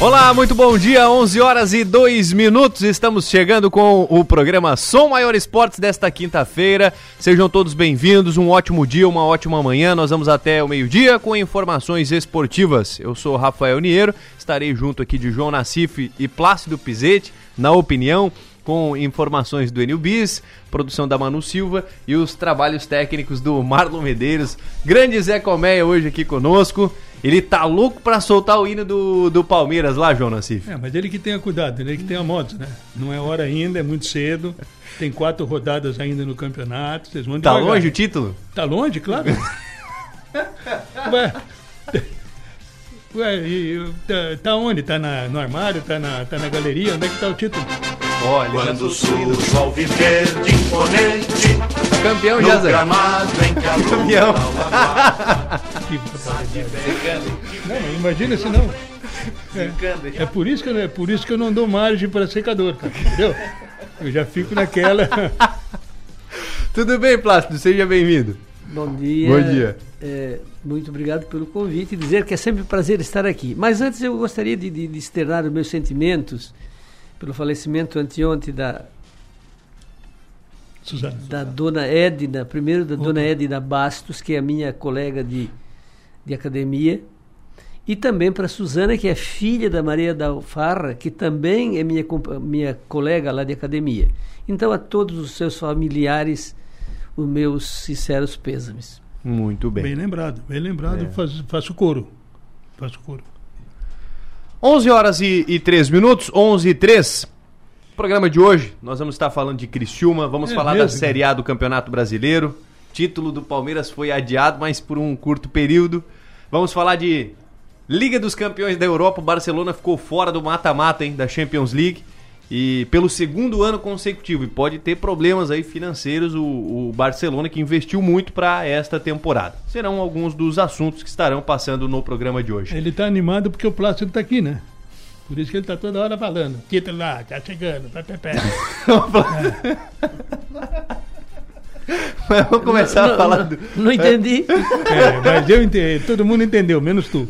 Olá, muito bom dia, 11 horas e 2 minutos. Estamos chegando com o programa Som Maior Esportes desta quinta-feira. Sejam todos bem-vindos, um ótimo dia, uma ótima manhã. Nós vamos até o meio-dia com informações esportivas. Eu sou Rafael Niero, estarei junto aqui de João Nassif e Plácido Pizete, na opinião com informações do Enil Bis, produção da Manu Silva e os trabalhos técnicos do Marlon Medeiros. Grande Zé Colmeia hoje aqui conosco. Ele tá louco pra soltar o hino do, do Palmeiras lá, João Nassif. É, mas ele que tenha cuidado, ele que tenha moto, né? Não é hora ainda, é muito cedo. Tem quatro rodadas ainda no campeonato. Vocês vão Tá devagar. longe o título? Tá longe, claro. Ué. Ué, e, tá, tá, onde? Tá na, no armário? Tá na, tá na galeria? Onde é que tá o título? Olha, Quando surge ao viver de imponente Campeão, já, Zé. Campeão. não, imagina se não. É, é, por isso que eu, é por isso que eu não dou margem para secador, cara, entendeu? Eu já fico naquela. Tudo bem, Plácido? Seja bem-vindo. Bom dia. Bom dia. É, muito obrigado pelo convite e dizer que é sempre um prazer estar aqui. Mas antes eu gostaria de, de, de externar os meus sentimentos pelo falecimento anteontem da Suzana. da dona Edna, primeiro da dona Edna Bastos, que é a minha colega de, de academia, e também para Suzana, que é filha da Maria da Alfarra, que também é minha, minha colega lá de academia. Então, a todos os seus familiares, os meus sinceros pêsames. Muito bem. Bem lembrado, bem lembrado, é. faço, faço coro. Faço coro. 11 horas e, e 3 minutos, 11 e 3 programa de hoje, nós vamos estar falando de Criciúma, vamos é falar mesmo? da Série A do Campeonato Brasileiro. Título do Palmeiras foi adiado, mas por um curto período. Vamos falar de Liga dos Campeões da Europa. O Barcelona ficou fora do mata-mata, hein, da Champions League. E pelo segundo ano consecutivo. E pode ter problemas aí financeiros o, o Barcelona, que investiu muito para esta temporada. Serão alguns dos assuntos que estarão passando no programa de hoje. Ele está animado porque o Plácido está aqui, né? Por isso que ele tá toda hora falando. Título lá, tá chegando, pé, pé, pé. Mas vamos começar não, a falar do. Não entendi. É, mas eu entendi. Todo mundo entendeu, menos tu.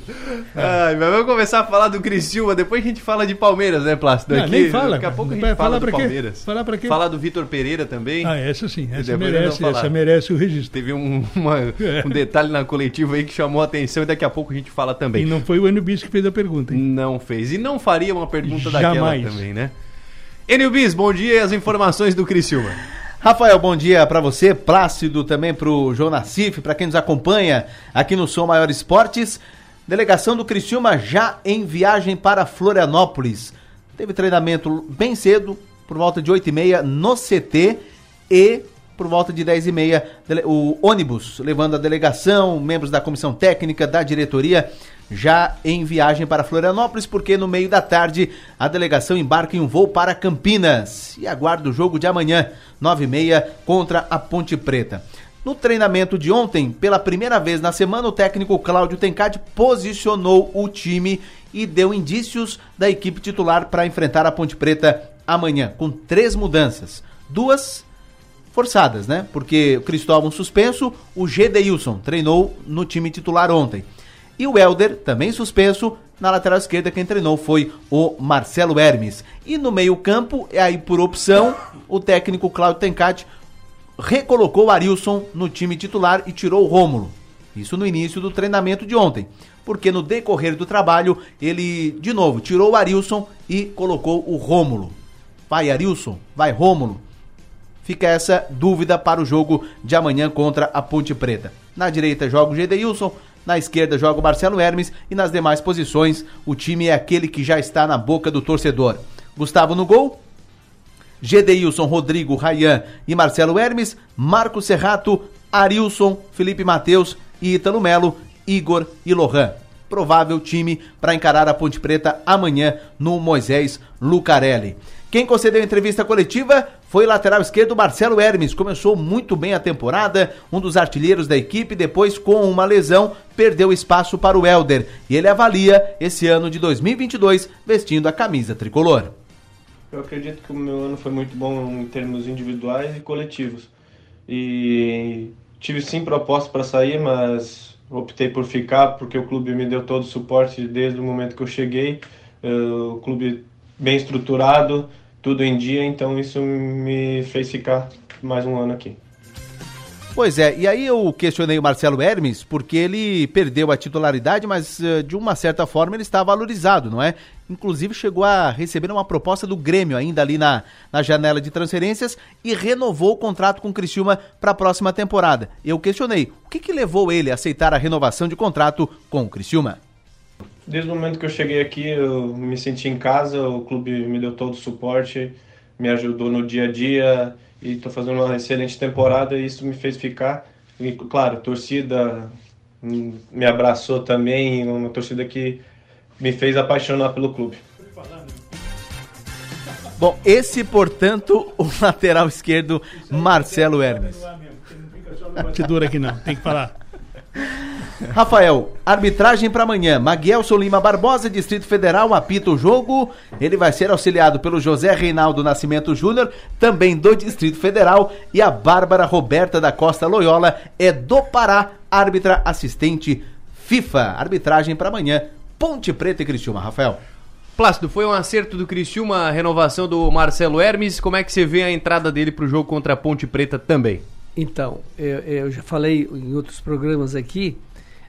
É. Ai, mas vamos começar a falar do Criciúma. Depois a gente fala de Palmeiras, né, Plácido? Não, Aqui, nem fala. Daqui a pouco a gente fala do Palmeiras. Falar pra quê? Falar do Vitor Pereira também. Ah, essa sim. Essa merece, essa merece o registro. Teve um, uma, é. um detalhe na coletiva aí que chamou a atenção e daqui a pouco a gente fala também. E não foi o Enubis que fez a pergunta, hein? Não fez. E não faria uma pergunta Jamais. daquela também, né? Enubis, bom dia e as informações do Criciúma. Rafael, bom dia para você, Plácido também para o João Nassif, para quem nos acompanha aqui no Som Maior Esportes. Delegação do Criciúma já em viagem para Florianópolis. Teve treinamento bem cedo, por volta de 8h30 no CT e por volta de 10h30 o ônibus levando a delegação, membros da comissão técnica, da diretoria já em viagem para Florianópolis, porque no meio da tarde a delegação embarca em um voo para Campinas e aguarda o jogo de amanhã, 9h30, contra a Ponte Preta. No treinamento de ontem, pela primeira vez na semana, o técnico Cláudio Tencati posicionou o time e deu indícios da equipe titular para enfrentar a Ponte Preta amanhã, com três mudanças. Duas forçadas, né? Porque o Cristóvão suspenso, o Gedeilson treinou no time titular ontem. E o Helder, também suspenso, na lateral esquerda quem treinou foi o Marcelo Hermes. E no meio-campo, aí por opção, o técnico Claudio Tencati recolocou o Arilson no time titular e tirou o Rômulo. Isso no início do treinamento de ontem. Porque no decorrer do trabalho, ele, de novo, tirou o Arilson e colocou o Rômulo. Vai Arilson? Vai Rômulo? Fica essa dúvida para o jogo de amanhã contra a Ponte Preta. Na direita joga o Gedeilson, na esquerda joga o Marcelo Hermes e nas demais posições o time é aquele que já está na boca do torcedor. Gustavo no gol, Gedeilson, Rodrigo, Rayan e Marcelo Hermes, Marco Serrato, Arilson, Felipe Mateus e Ítalo Melo, Igor e Lohan. Provável time para encarar a Ponte Preta amanhã no Moisés Lucarelli. Quem concedeu entrevista coletiva foi o lateral esquerdo Marcelo Hermes. Começou muito bem a temporada, um dos artilheiros da equipe, depois com uma lesão perdeu espaço para o Helder. E ele avalia esse ano de 2022 vestindo a camisa tricolor. Eu acredito que o meu ano foi muito bom em termos individuais e coletivos. E tive sim proposta para sair, mas optei por ficar porque o clube me deu todo o suporte desde o momento que eu cheguei uh, o clube bem estruturado, tudo em dia, então isso me fez ficar mais um ano aqui. Pois é, e aí eu questionei o Marcelo Hermes porque ele perdeu a titularidade, mas uh, de uma certa forma ele está valorizado, não é? Inclusive chegou a receber uma proposta do Grêmio ainda ali na, na janela de transferências e renovou o contrato com o Criciúma para a próxima temporada. Eu questionei, o que, que levou ele a aceitar a renovação de contrato com o Criciúma? Desde o momento que eu cheguei aqui, eu me senti em casa, o clube me deu todo o suporte, me ajudou no dia a dia, e estou fazendo uma excelente temporada e isso me fez ficar. E, claro, a torcida me abraçou também, uma torcida que me fez apaixonar pelo clube. Bom, esse, portanto, o lateral esquerdo, Marcelo Hermes. Que dura aqui não, tem que falar. Rafael, arbitragem para amanhã. Maguelson Lima Barbosa, Distrito Federal, apita o jogo. Ele vai ser auxiliado pelo José Reinaldo Nascimento Júnior, também do Distrito Federal. E a Bárbara Roberta da Costa Loyola é do Pará, árbitra assistente FIFA. Arbitragem para amanhã. Ponte Preta e Criciúma, Rafael. Plácido, foi um acerto do Criciúma a renovação do Marcelo Hermes. Como é que você vê a entrada dele para o jogo contra a Ponte Preta também? Então, eu, eu já falei em outros programas aqui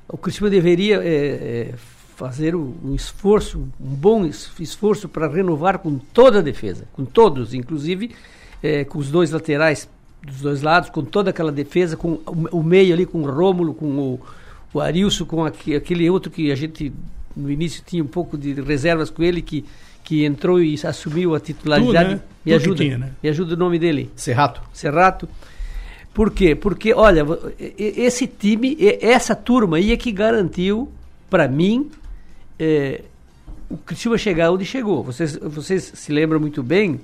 o Curitiba deveria é, é, fazer um esforço, um bom esforço para renovar com toda a defesa, com todos, inclusive é, com os dois laterais dos dois lados, com toda aquela defesa, com o, o meio ali, com o Rômulo, com o, o Arilson, com aqui, aquele outro que a gente no início tinha um pouco de reservas com ele, que, que entrou e assumiu a titularidade. Tu, né? Me tu ajuda, tinha, né? me ajuda o nome dele. Serrato. Serrato. Por quê? Porque, olha, esse time, essa turma aí é que garantiu, para mim, é, o Criciúma chegar onde chegou. Vocês, vocês se lembram muito bem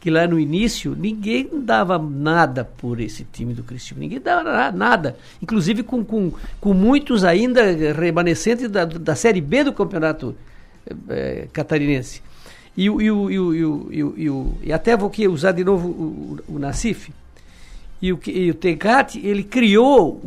que lá no início ninguém dava nada por esse time do Criciúma. Ninguém dava nada. Inclusive com, com, com muitos ainda remanescentes da, da Série B do Campeonato é, Catarinense. E, e, e, e, e, até vou aqui usar de novo o, o, o Nacife. E o, e o Tencati, ele criou,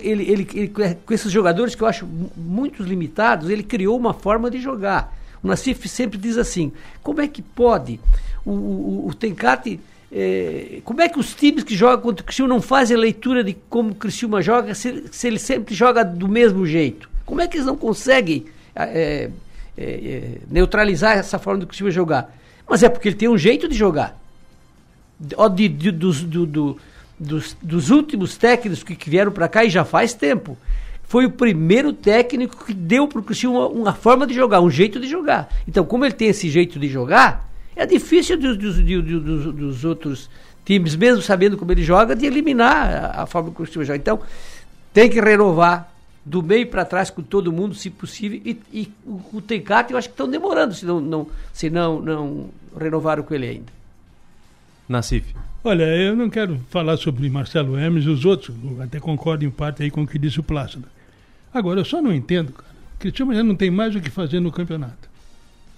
ele, ele, ele, com esses jogadores que eu acho muito limitados, ele criou uma forma de jogar. O Nassif sempre diz assim: como é que pode o, o, o Tencati. É, como é que os times que jogam contra o Criciúma não fazem a leitura de como o Criciúma joga se, se ele sempre joga do mesmo jeito? Como é que eles não conseguem é, é neutralizar essa forma do Criciúma jogar? Mas é porque ele tem um jeito de jogar. De, de, dos, do, do, dos, dos últimos técnicos que, vieram para cá e já faz tempo. Foi o primeiro técnico que deu para o Cristiano uma, uma, forma de jogar, um jeito de jogar. Então, como ele tem esse jeito de jogar, é difícil dos, dos, dos, dos outros times, mesmo sabendo como ele joga, de eliminar a, a forma que o Cristiano joga. Então, tem que renovar do meio para trás com todo mundo, se possível. E, e o, o eu acho que estão demorando, se não, não, se não, não renovaram com ele ainda. Nassif. Olha, eu não quero falar sobre Marcelo Hermes os outros, até concordo em parte aí com o que disse o Plácido. Agora, eu só não entendo, cara. Cristiano já não tem mais o que fazer no campeonato.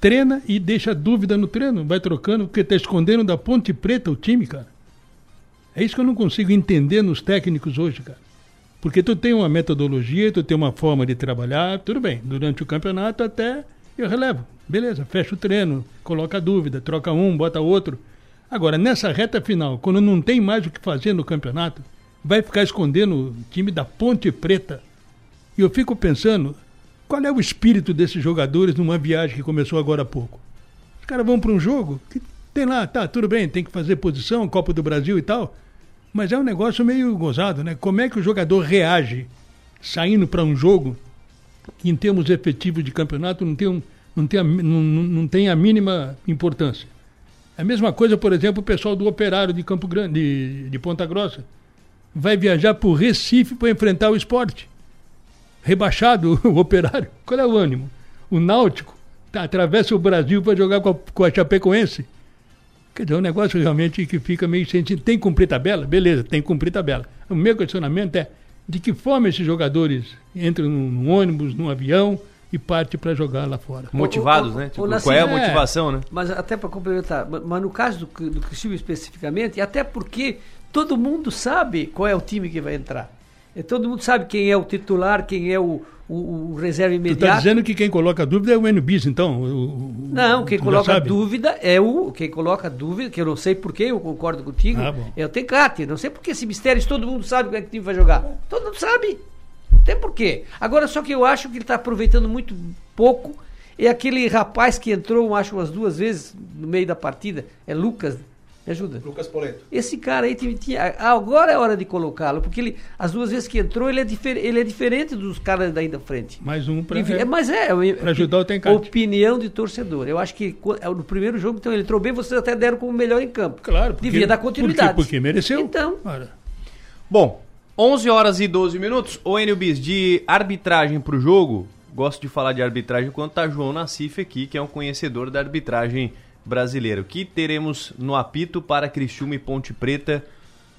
Treina e deixa dúvida no treino, vai trocando, porque está escondendo da Ponte Preta o time, cara. É isso que eu não consigo entender nos técnicos hoje, cara. Porque tu tem uma metodologia, tu tem uma forma de trabalhar, tudo bem. Durante o campeonato até eu relevo. Beleza, fecha o treino, coloca dúvida, troca um, bota outro. Agora, nessa reta final, quando não tem mais o que fazer no campeonato, vai ficar escondendo o time da Ponte Preta. E eu fico pensando, qual é o espírito desses jogadores numa viagem que começou agora há pouco? Os caras vão para um jogo que tem lá, tá, tudo bem, tem que fazer posição, Copa do Brasil e tal, mas é um negócio meio gozado, né? Como é que o jogador reage saindo para um jogo que, em termos efetivos de campeonato, não tem, um, não, tem a, não, não tem a mínima importância? A mesma coisa, por exemplo, o pessoal do Operário de Campo Grande, de, de Ponta Grossa, vai viajar para o Recife para enfrentar o esporte. Rebaixado o Operário. Qual é o ânimo? O Náutico tá, atravessa o Brasil para jogar com a, com a Chapecoense. Quer dizer, é um negócio realmente que fica meio sentido. Tem que cumprir tabela? Beleza, tem que cumprir tabela. O meu questionamento é de que forma esses jogadores entram num ônibus, num avião, e parte para jogar lá fora. Motivados, o, o, né? Tipo, qual é a motivação, é, né? Mas até para complementar, mas no caso do, do Cristiano especificamente, e até porque todo mundo sabe qual é o time que vai entrar. É, todo mundo sabe quem é o titular, quem é o, o, o reserva Tu imediato. tá dizendo que quem coloca dúvida é o NBIS, então? o- o- Não, quem tu coloca dúvida é o. Quem coloca dúvida, que eu não sei porquê, eu concordo contigo, Ah, é o Tecate. Não sei porque esse mistério, todo mundo sabe como é que o time vai jogar. Todo mundo sabe. Não tem porquê. Agora, só que eu acho que ele está aproveitando muito pouco. É aquele rapaz que entrou, acho, umas duas vezes no meio da partida. É Lucas. Me ajuda. Lucas Poleto. Esse cara aí tinha, tinha- agora é hora de colocá-lo, porque ele, as duas vezes que entrou, ele é, difer, ele é diferente dos caras daí da frente. Mais um para é, mas é, pra ajudar o Tencate. opinião de torcedor. Eu acho que é, no primeiro jogo, então, ele entrou bem, vocês até deram como melhor em campo. Claro, porque, Devia dar continuidade. Porque, porque mereceu. Então. Ora, Bom, 11 horas e 12 minutos. Ô, Enio Bis, de arbitragem pro jogo, gosto de falar de arbitragem quando tá João Nassif aqui, que é um conhecedor da arbitragem brasileira. O que teremos no apito para Criciúma e Ponte Preta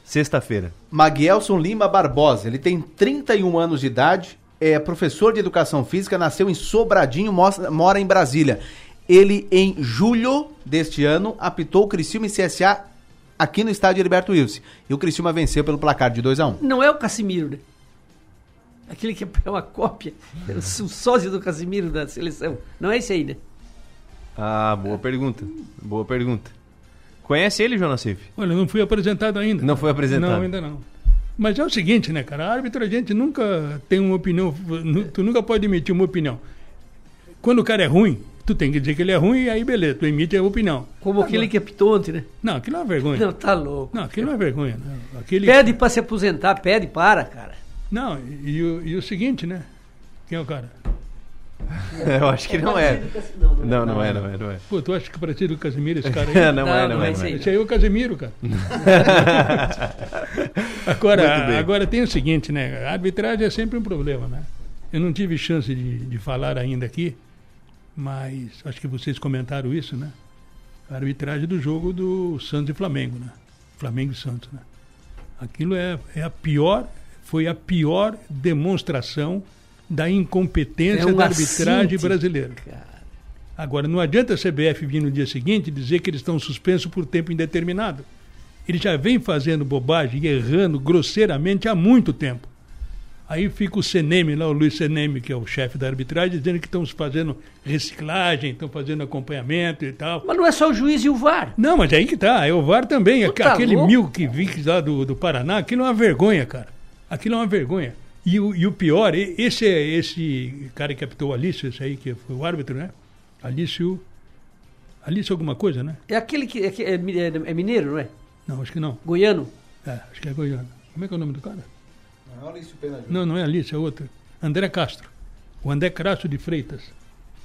sexta-feira? Maguelson Lima Barbosa, ele tem 31 anos de idade, é professor de educação física, nasceu em Sobradinho, mora em Brasília. Ele, em julho deste ano, apitou o Criciúma e CSA aqui no estádio Heriberto Wilson. E o Criciúma venceu pelo placar de 2 a 1 Não é o Casimiro, né? Aquele que é uma cópia, é o sósia do Casimiro da seleção. Não é esse aí, né? Ah, boa pergunta. Boa pergunta. Conhece ele, João Nassif? olha, não fui apresentado ainda. Não foi apresentado. Não, ainda não. Mas é o seguinte, né, cara? A árbitro a gente nunca tem uma opinião. Tu nunca pode emitir uma opinião. Quando o cara é ruim, tu tem que dizer que ele é ruim e aí beleza, tu emite a opinião. Como aquele que apitou ontem, né? Não, aquilo é uma vergonha. Não, tá louco. aquilo não é vergonha. Né? Aquele... Pede pra se aposentar, pede para, cara. Não, e, o- e o seguinte, né? Quem é o cara? Eu acho que não é. Não, não é, não é, não é. Pô, tu acha que parecido com o Casimiro esse cara aí? Não, Não, é, não não é é. isso Não aí. é. Esse aí é o Casemiro, cara. Agora, agora tem o seguinte, né? A arbitragem é sempre um problema, né? Eu não tive chance de, de falar ainda aqui, mas acho que vocês comentaram isso, né? A arbitragem do jogo do Santos e Flamengo, né? Flamengo e Santos, né? Aquilo é, é a pior, foi a pior demonstração da incompetência É um da arbitragem assinte, brasileira. Agora, não adianta a CBF vir no dia seguinte dizer que eles estão suspensos por tempo indeterminado. Ele já vem fazendo bobagem e errando grosseiramente há muito tempo. Aí fica o Seneme lá, o Luiz Seneme, que é o chefe da arbitragem, dizendo que estão fazendo reciclagem, estão fazendo acompanhamento e tal. Mas não é só o juiz e o VAR. Não, mas aí que tá, é o VAR também. Tá Aquele louco? mil que vi lá do, do Paraná, aquilo é uma vergonha, cara. Aquilo é uma vergonha. E o, e o pior, esse esse cara que apitou o Alício, esse aí que foi o árbitro, né? Alício. Alício alguma coisa, né? É aquele que é, que é é- é mineiro, não é? Não, acho que não. Goiano. É, acho que é Goiânia. Como é que é o nome do cara? Não, não é Alice, é outro. André Castro. O André Castro de Freitas,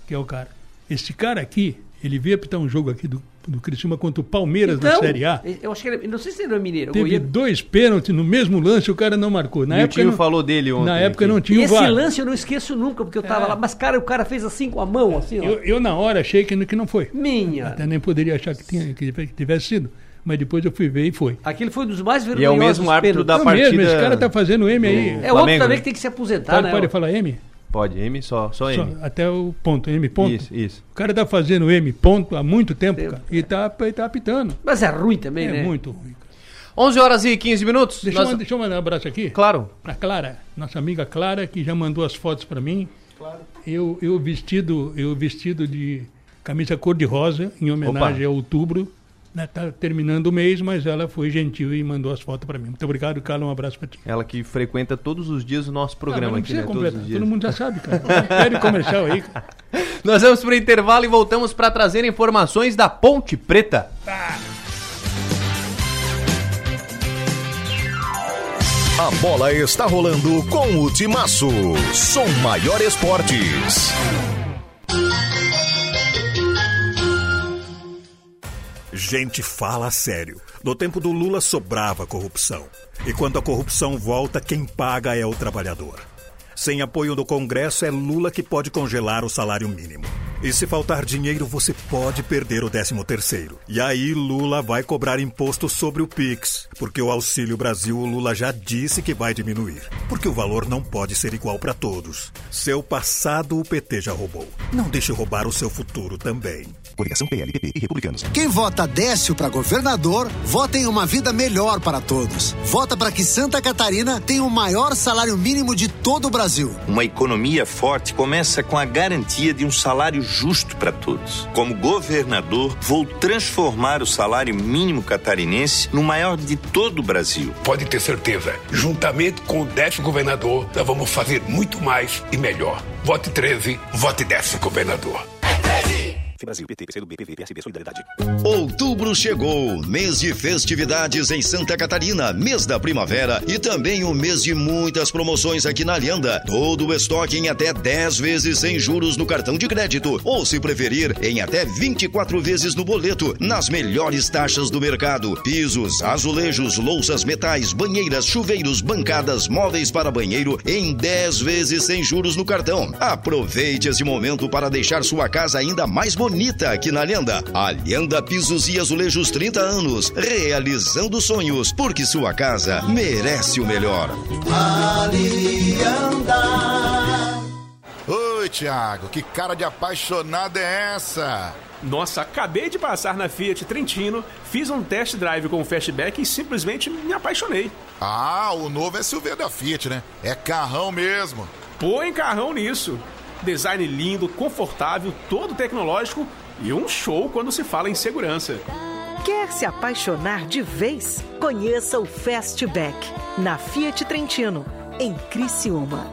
que é o cara. Esse cara aqui, ele veio apitar um jogo aqui do, do Criciúma contra o Palmeiras na Série A. eu acho que ele, não sei se ele é mineiro, Teve goiano. dois pênaltis no mesmo lance, o cara não marcou. Na E o época Tinho não, falou dele ontem. Na época aqui. não tinha o Esse VAR. lance eu não esqueço nunca, porque eu tava É. lá. Mas, cara, o cara fez assim com a mão, assim, ó. Eu, eu, na hora achei que, que não foi. Minha. Até nem poderia achar que, tinha, que tivesse sido. Mas depois eu fui ver e foi. Aquele foi um dos mais E é vergonhosos o mesmo árbitro pênaltis. da mesmo, partida. esse cara tá fazendo M aí. É outro Flamengo, também né? que tem que se aposentar, Pode, né? pode falar M? Pode, M só, só Só, M. até o ponto, M ponto. Isso, isso. O cara tá fazendo M ponto há muito tempo, Tempo. cara. E tá, e tá apitando. Mas é ruim também, É né? muito ruim. cara. 11 horas e 15 minutos. Deixa, Nós- eu, deixa eu mandar um abraço aqui. Claro. Pra Clara, nossa amiga Clara, que já mandou as fotos pra mim. Eu, eu vestido, eu vestido de camisa cor-de-rosa, em homenagem Opa. a outubro. Né, tá terminando o mês, mas ela foi gentil e mandou as fotos pra mim. Muito obrigado, Carla. Um abraço pra ti. Ela que frequenta todos os dias o nosso programa aqui, né? Todos completar, os dias. todo mundo já sabe, cara. Pede comercial aí, cara. Nós vamos para o intervalo e voltamos para trazer informações da Ponte Preta. A bola está rolando com o Timaço. Som Maior Esportes. Gente, fala sério. No tempo do Lula sobrava corrupção. E quando a corrupção volta, quem paga é o trabalhador. Sem apoio do Congresso, é Lula que pode congelar o salário mínimo. E se faltar dinheiro, você pode perder o 13 terceiro. E aí Lula vai cobrar imposto sobre o Pix, porque o Auxílio Brasil o Lula já disse que vai diminuir, porque o valor não pode ser igual para todos. Seu passado o PT já roubou. Não deixe roubar o seu futuro também. Coligação PLPP e Republicanos. Quem vota Décio para governador, vota em uma vida melhor para todos. Vota para que Santa Catarina tenha o maior salário mínimo de todo o Brasil. Uma economia forte começa com a garantia de um salário justo para todos. Como governador, vou transformar o salário mínimo catarinense no maior de todo o Brasil. Pode ter certeza, juntamente com o décimo governador, nós vamos fazer muito mais e melhor. Vote 13, vote décimo governador. Brasil, PT, PCdoB, PV, PSB, Solidariedade. Outubro chegou, mês de festividades em Santa Catarina, mês da primavera e também o mês de muitas promoções aqui na Alianda. Todo o estoque em até 10 vezes sem juros no cartão de crédito ou, se preferir, em até 24 vezes no boleto, nas melhores taxas do mercado. Pisos, azulejos, louças, metais, banheiras, chuveiros, bancadas, móveis para banheiro em 10 vezes sem juros no cartão. Aproveite esse momento para deixar sua casa ainda mais bonita bonita aqui na Lenda. A Lenda Pisos e Azulejos 30 anos, realizando sonhos, porque sua casa merece o melhor. Alianda. Oi, Thiago, que cara de apaixonado é essa? Nossa, acabei de passar na Fiat Trentino, fiz um test drive com o Fastback e simplesmente me apaixonei. Ah, o novo SUV da Fiat, né? É carrão mesmo. Põe carrão nisso. Design lindo, confortável, todo tecnológico e um show quando se fala em segurança. Quer se apaixonar de vez? Conheça o Fastback na Fiat Trentino, em Criciúma.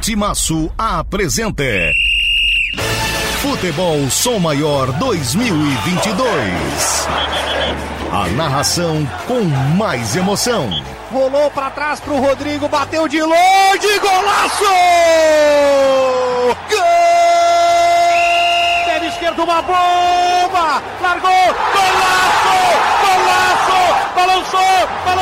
Timaço apresenta Futebol Som Maior 2022. A narração com mais emoção. Rolou para trás pro Rodrigo, bateu de longe, golaço! Gol! Pé esquerdo, uma bomba! Largou, golaço! Golaço! Balançou, balançou!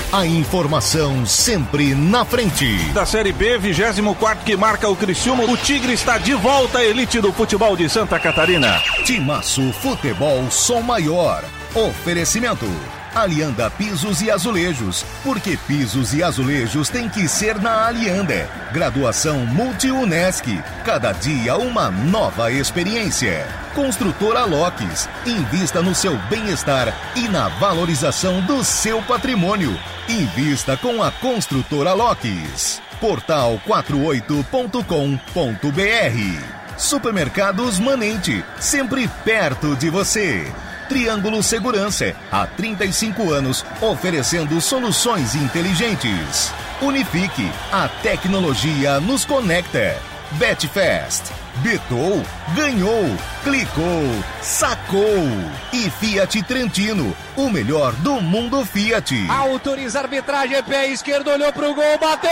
A informação sempre na frente. Da Série B, 24 que marca o Criciúma, o Tigre está de volta à elite do futebol de Santa Catarina. Timaço Futebol Som Maior. Oferecimento. Alianda Pisos e Azulejos. Porque pisos e azulejos tem que ser na Alianda. Graduação Multi-UNESC. Cada dia uma nova experiência. Construtora Locks. Invista no seu bem-estar e na valorização do seu patrimônio. Invista com a Construtora Locks. Portal 48.com.br. Supermercados Manente, sempre perto de você. Triângulo Segurança, há 35 anos, oferecendo soluções inteligentes. Unifique, a tecnologia nos conecta. Betfest, Betou, ganhou, clicou, sacou. E Fiat Trentino, o melhor do mundo Fiat. Autoriza a arbitragem, pé esquerdo, olhou pro gol, bateu!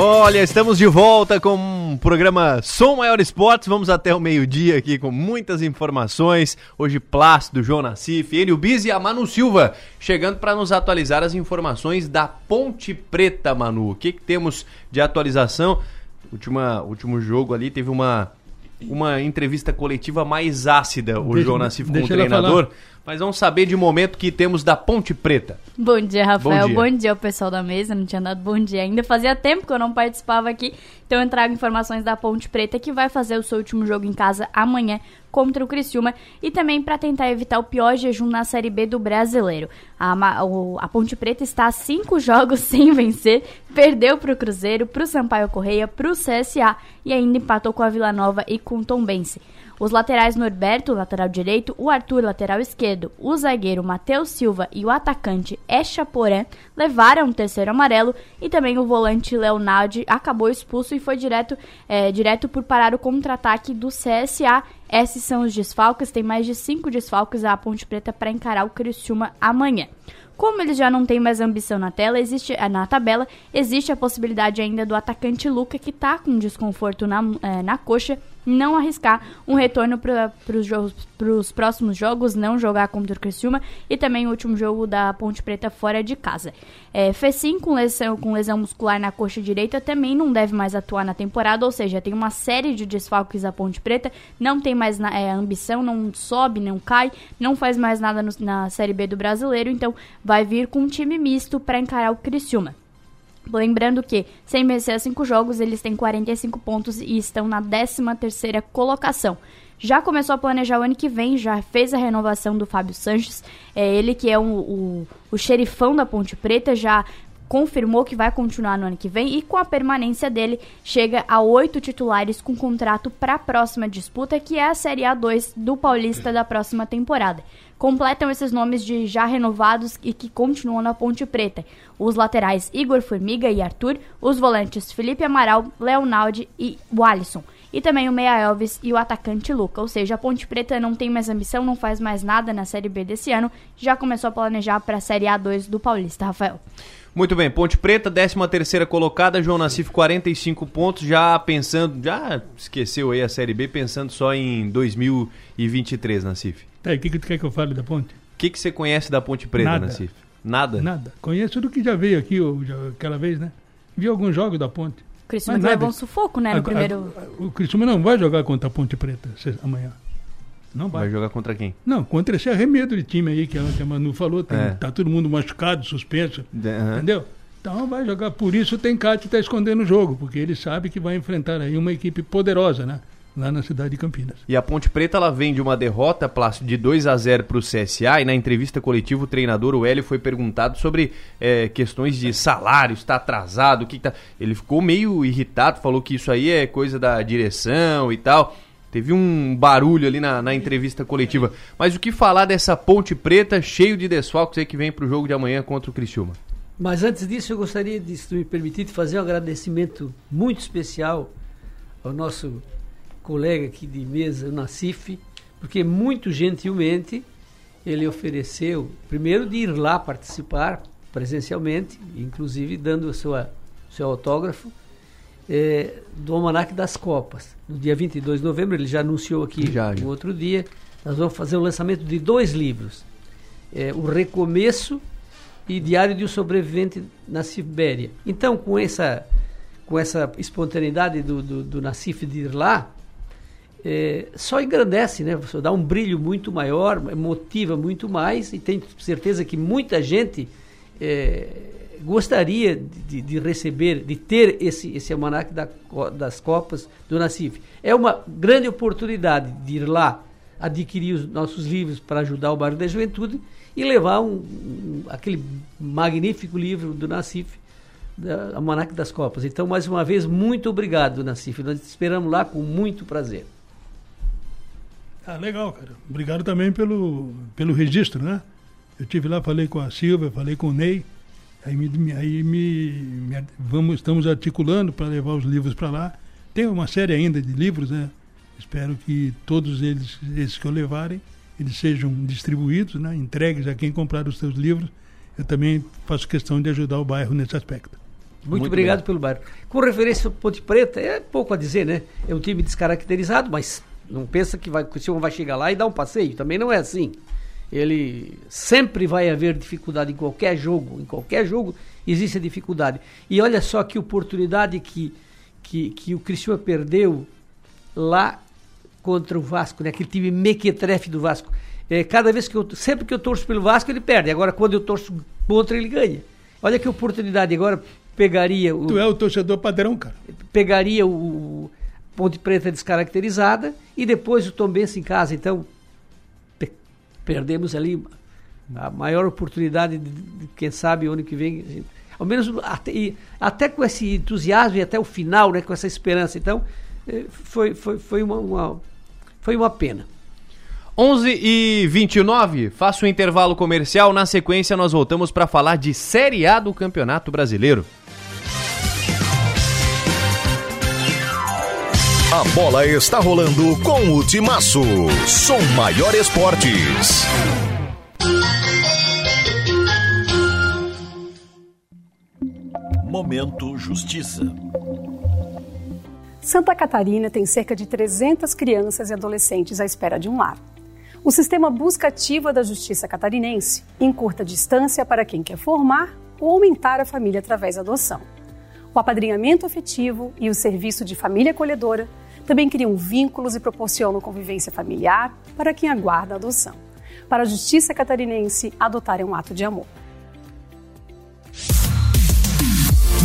Olha, estamos de volta com o programa Som Maior Esportes. Vamos até o meio-dia aqui com muitas informações. Hoje, Plácido, João Nassif, Enio Bis e a Manu Silva chegando para nos atualizar as informações da Ponte Preta, Manu. O que, que temos de atualização? Última, último jogo ali teve uma, uma entrevista coletiva mais ácida, o Deixa- João Nassif com o treinador. falar. Mas vamos saber de momento que temos da Ponte Preta. Bom dia, Rafael. Bom Bom dia. dia. ao pessoal da mesa. Não tinha dado bom dia ainda. Fazia tempo que eu não participava aqui. Então eu trago informações da Ponte Preta que vai fazer o seu último jogo em casa amanhã contra o Criciúma e também para tentar evitar o pior jejum na Série B do Brasileiro. A, a Ponte Preta está a cinco jogos sem vencer, perdeu para o Cruzeiro, para o Sampaio Correia, para o CSA e ainda empatou com a Vila Nova e com o Tombense. Os laterais Norberto, lateral direito, o Arthur, lateral esquerdo, o zagueiro Matheus Silva e o atacante Echa Porã levaram o terceiro amarelo e também o volante Leonardo acabou expulso e foi direto, é, direto por parar o contra-ataque do CSA. Esses são os desfalques, tem mais de cinco desfalques a Ponte Preta para encarar o Criciúma amanhã. Como eles já não têm mais ambição na tela, existe eh, na tabela, existe a possibilidade ainda do atacante Luca, que está com desconforto na, eh, na coxa, não arriscar um retorno para os próximos jogos, não jogar contra o Criciúma e também o último jogo da Ponte Preta fora de casa. É, Fecim, com lesão, com lesão muscular na coxa direita, também não deve mais atuar na temporada, ou seja, tem uma série de desfalques a Ponte Preta, não tem mais é, ambição, não sobe, não cai, não faz mais nada no- na Série B do Brasileiro, então vai vir com um time misto para encarar o Criciúma. Lembrando que, sem vencer cinco jogos, eles têm 45 pontos e estão na 13ª colocação. Já começou a planejar o ano que vem, já fez a renovação do Fábio Sanches. É ele que é um- o, o xerifão da Ponte Preta, já confirmou que vai continuar no ano que vem e com a permanência dele chega a oito titulares com contrato para a próxima disputa, que é a Série A2 do Paulista da próxima temporada. Completam esses nomes de já renovados e que continuam na Ponte Preta. Os laterais Igor Formiga e Arthur, os volantes Felipe Amaral, Leonardo e o Alisson. E também o Meia Elvis e o atacante Luca. Ou seja, a Ponte Preta não tem mais ambição, não faz mais nada na Série B desse ano. Já começou a planejar para a Série A2 do Paulista, Rafael. Muito bem, Ponte Preta, 13 terceira colocada, João Nassif 45 pontos, já pensando, já esqueceu aí a Série B, pensando só em 2023, Nassif. E o que, que tu quer que eu fale da ponte? O que, que você conhece da Ponte Preta, Nada. Nassif? Nada? Nada. Conheço do que já veio aqui ou já- aquela vez, né? Vi alguns jogos da ponte. O Criciúma que levou um sufoco, né, no A- a- primeiro... O Criciúma não vai jogar contra a Ponte Preta se- amanhã. Não vai. Vai jogar contra quem? Não, contra esse arremedo de time aí que a, que a Manu falou. Tem, É. Tá todo mundo machucado, suspenso. Entendeu? Então vai jogar. Por isso o Tencate está escondendo o jogo, porque ele sabe que vai enfrentar aí uma equipe poderosa, né? Lá na cidade de Campinas. E a Ponte Preta ela vem de uma derrota de 2 a 0 para o CSA e na entrevista coletiva o treinador o Hélio foi perguntado sobre é, questões de salário, está atrasado, o que, que tá. Ele ficou meio irritado, falou que isso aí é coisa da direção e tal. Teve um barulho ali na, na entrevista coletiva. Mas o que falar dessa Ponte Preta cheio de desfalques aí que vem para o jogo de amanhã contra o Criciúma? Mas antes disso, eu gostaria, de, se me permitir, de fazer um agradecimento muito especial ao nosso colega aqui de mesa, o Nassif, porque muito gentilmente ele ofereceu, primeiro, de ir lá participar presencialmente, inclusive dando o seu autógrafo, eh, do Almanac das Copas. No dia 22 de novembro, ele já anunciou aqui Já, já. no outro dia, nós vamos fazer o lançamento de dois livros. Eh, o Recomeço e Diário de um Sobrevivente na Sibéria. Então, com essa, com essa espontaneidade do, do, do Nassif de ir lá, é, só engrandece, né? Só dá um brilho muito maior, motiva muito mais e tenho certeza que muita gente é, gostaria de, de, receber, de ter esse, esse almanac da, das Copas do Nassif. É uma grande oportunidade de ir lá adquirir os nossos livros para ajudar o bairro da juventude e levar um, um, aquele magnífico livro do Nassif, da Almanac das Copas. Então, mais uma vez, muito obrigado, Nassif. Nós te esperamos lá com muito prazer. Ah, legal, cara. Obrigado também pelo, pelo registro, né? Eu tive lá, falei com a Silvia, falei com o Ney. Aí me, aí me, me vamos, estamos articulando para levar os livros para lá. Tem uma série ainda de livros, né? Espero que todos eles, esses que eu levarem, eles sejam distribuídos, né? entregues a quem comprar os seus livros. Eu também faço questão de ajudar o bairro nesse aspecto. Muito, Muito obrigado bem. pelo bairro. Com referência ao Ponte Preta, é pouco a dizer, né? É um time descaracterizado, mas não pensa que, vai, o senhor vai chegar lá e dar um passeio. Também não é assim. Ele sempre vai haver dificuldade em qualquer jogo. Em qualquer jogo existe a dificuldade. E olha só que oportunidade que, que, que o Criciúma perdeu lá contra o Vasco, né? Aquele time mequetrefe do Vasco. É, cada vez que eu, sempre que eu torço pelo Vasco, ele perde. Agora, quando eu torço contra, ele ganha. Olha que oportunidade. Agora pegaria o. Tu é o torcedor padrão, cara. Pegaria o, Ponte Preta descaracterizada e depois o Tombense em casa. Então, pe perdemos ali a maior oportunidade de, de, quem sabe, ano que vem, ao menos até, e, até com esse entusiasmo e até o final, né, com essa esperança. Então, eh, foi, foi, foi, uma, uma, foi uma pena. 11 e 29, faço um intervalo comercial. Na sequência, nós voltamos para falar de Série A do Campeonato Brasileiro. A bola está rolando com o Timaço. Som Maior Esportes. Momento Justiça. Santa Catarina tem cerca de 300 crianças e adolescentes à espera de um lar. O sistema busca ativa da Justiça Catarinense encurta distância para quem quer formar ou aumentar a família através da adoção. O apadrinhamento afetivo e o serviço de família acolhedora também criam vínculos e proporcionam convivência familiar para quem aguarda a adoção. Para a justiça catarinense, adotar é um ato de amor.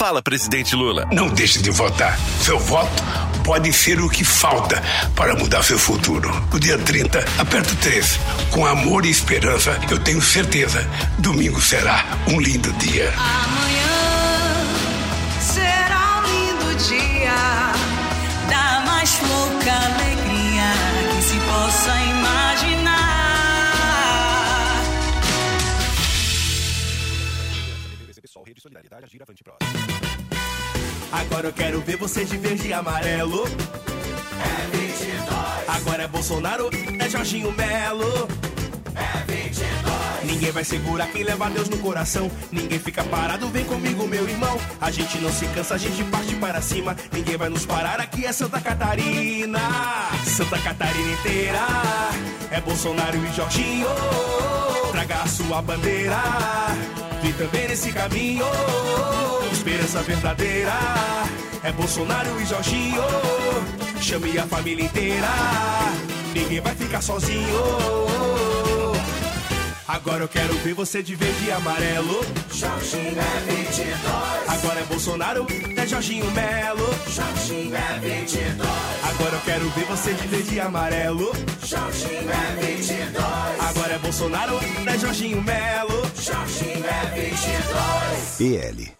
Fala, presidente Lula. Não deixe de votar. Seu voto pode ser o que falta para mudar seu futuro. No dia 30, aperto 3. Com amor e esperança, eu tenho certeza, domingo será um lindo dia. Amanhã Agora eu quero ver vocês de verde e amarelo. É 22. Agora é Bolsonaro, é Jorginho Melo. É 22. Ninguém vai segurar quem leva Deus no coração. Ninguém fica parado, vem comigo, meu irmão. A gente não se cansa, a gente parte para cima. Ninguém vai nos parar, aqui é Santa Catarina. Santa Catarina inteira. É Bolsonaro e Jorginho. Traga a sua bandeira. Vi também nesse caminho esperança verdadeira. É Bolsonaro e Jorginho. Chame a família inteira. Ninguém vai ficar sozinho. Agora eu quero ver você de verde e amarelo. Jorginho é 22. Agora é Bolsonaro, é Jorginho Melo. Jorginho é 22. Agora eu quero ver você de verde e amarelo. Jorginho é 22. Agora é Bolsonaro, é Jorginho Melo. Jorginho é 22. PL.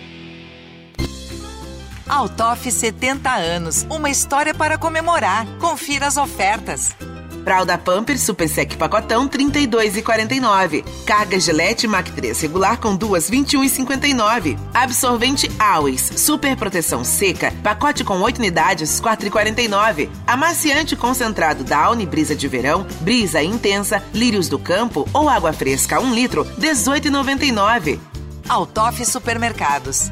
Altoff 70 anos, uma história para comemorar. Confira as ofertas. Fralda Pamper Super Sec Pacotão 32,49. Carga Gillette Mac 3 regular com duas 21,59. Absorvente Always Super Proteção Seca, pacote com 8 unidades 4,49. Amaciante concentrado Downy Brisa de Verão, Brisa Intensa, Lírios do Campo ou Água Fresca 1 litro 18,99. Altoff Supermercados.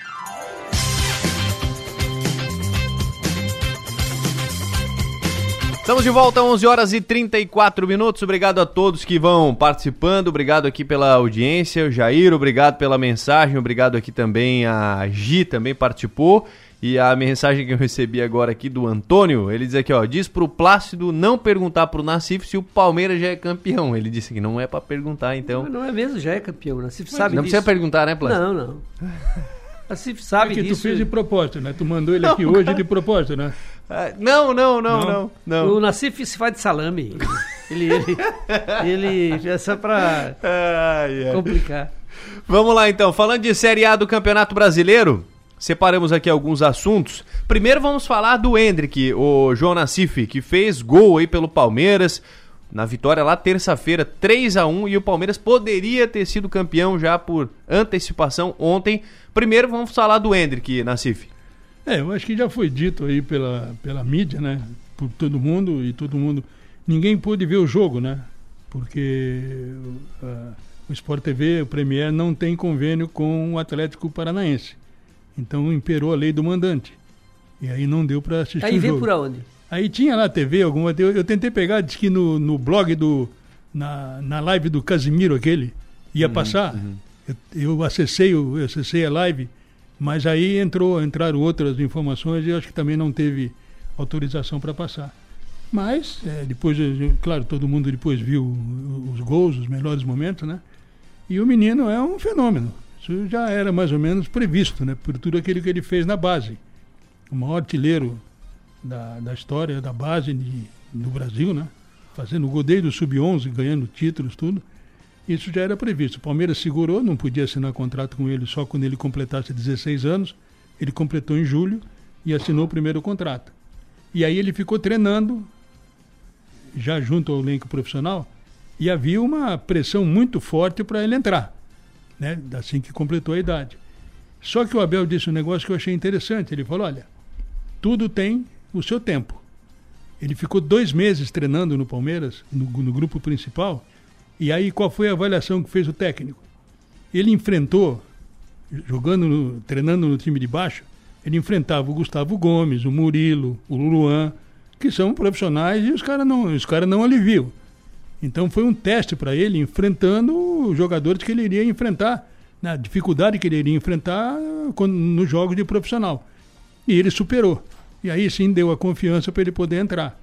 Estamos de volta, 11 horas e 34 minutos. Obrigado a todos que vão participando. Obrigado aqui pela audiência. O Jair, obrigado pela mensagem. Obrigado aqui também a Gi, também participou. E a mensagem que eu recebi agora aqui do Antônio, ele diz aqui, ó, diz pro Plácido não perguntar pro Nassif se o Palmeiras já é campeão. Ele disse que não é para perguntar, então. Não, não, é mesmo, já é campeão. O Nassif sabe Não disso. precisa perguntar, né, Plácido? Não, não. Nassif sabe é que disso. tu fez de propósito, né? Tu mandou ele Não, aqui hoje cara. de propósito, né? Ah, Não, não, não, não, não. O Nassif se faz de salame. Ele, ele, ele é só pra Ai, ai. complicar. Vamos lá então, falando de Série A do Campeonato Brasileiro, separamos aqui alguns assuntos. Primeiro vamos falar do Hendrick, o João Nassif, que fez gol aí pelo Palmeiras na vitória lá terça-feira, 3 a 1 e o Palmeiras poderia ter sido campeão já por antecipação ontem. Primeiro vamos falar do Hendrick, Nassif. É, eu acho que já foi dito aí pela, pela mídia, né? Por todo mundo e todo mundo. Ninguém pôde ver o jogo, né? Porque uh, o Sport TV, o Premier, não tem convênio com o Atlético Paranaense. Então imperou a lei do mandante. E aí não deu para assistir Aí o vê jogo. por onde? Aí tinha lá TV alguma. Eu, eu tentei pegar, diz que no, no blog do. Na, na live do Casimiro aquele, ia Uhum, passar. Eu, eu acessei, eu acessei a live, mas aí entrou, entraram outras informações e eu acho que também não teve autorização para passar. Mas, é, depois, claro, todo mundo depois viu os gols, os melhores momentos, né? E o menino é um fenômeno. Isso já era mais ou menos previsto, né? Por tudo aquilo que ele fez na base. O maior artilheiro da, da história da base de, do Brasil, né? fazendo gol desde o sub-11, ganhando títulos, tudo. Isso já era previsto. O Palmeiras segurou, não podia assinar contrato com ele só quando ele completasse 16 anos. Ele completou em julho e assinou o primeiro contrato. E aí ele ficou treinando, já junto ao elenco profissional, e havia uma pressão muito forte para ele entrar, né? assim que completou a idade. Só que o Abel disse um negócio que eu achei interessante. Ele falou: olha, tudo tem o seu tempo. Ele ficou dois meses treinando no Palmeiras, no, no grupo principal, e aí qual foi a avaliação que fez o técnico? Ele enfrentou, jogando, no, treinando no time de baixo, ele enfrentava o Gustavo Gomes, o Murilo, o Luan, que são profissionais e os caras não, os cara não aliviam. Então foi um teste para ele, enfrentando os jogadores que ele iria enfrentar, na dificuldade que ele iria enfrentar nos jogos de profissional. E ele superou. E aí sim deu a confiança para ele poder entrar.